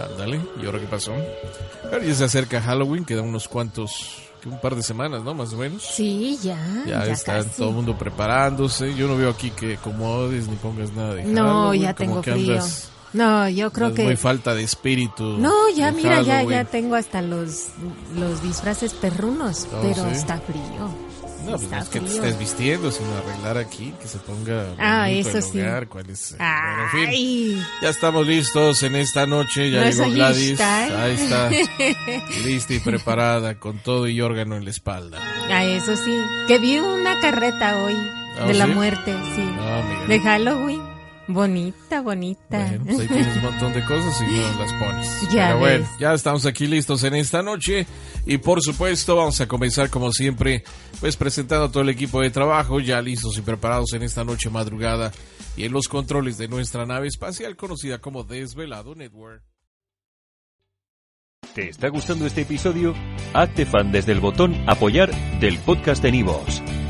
Ándale, ¿y ahora qué pasó? Pero ya se acerca Halloween, quedan unos cuantos, un par de semanas, ¿no? Más o menos. Sí, ya. Ya, está casi. todo el mundo preparándose. Yo no veo aquí que acomodes ni pongas nada de No, Halloween, ya como tengo que frío. andas- No, yo creo que... muy falta de espíritu. No, ya, mira, ya, Halloween. ya tengo hasta los, los disfraces perrunos, Oh, pero ¿sí? está frío. No, pues no es que te estés vistiendo, sino arreglar aquí, que se ponga Ah, eso el sí. cuál es- bueno, en fin. Ya estamos listos en esta noche, ya No llegó Gladys. lista. Ahí está, lista y preparada, con todo y órgano en la espalda. ah, eso sí. Que vi una carreta hoy ¿Ah, de la sí? muerte, sí. Ah. De Halloween. Bonita, bonita. Bueno, pues ahí tienes un montón de cosas y no las pones. Ya Pero bueno, ves. ya estamos aquí listos en esta noche y por supuesto vamos a comenzar como siempre pues presentando a todo el equipo de trabajo ya listos y preparados en esta noche madrugada y en los controles de nuestra nave espacial conocida como Desvelado Network. ¿Te está gustando este episodio? Hazte fan desde el botón Apoyar del podcast de Nivos.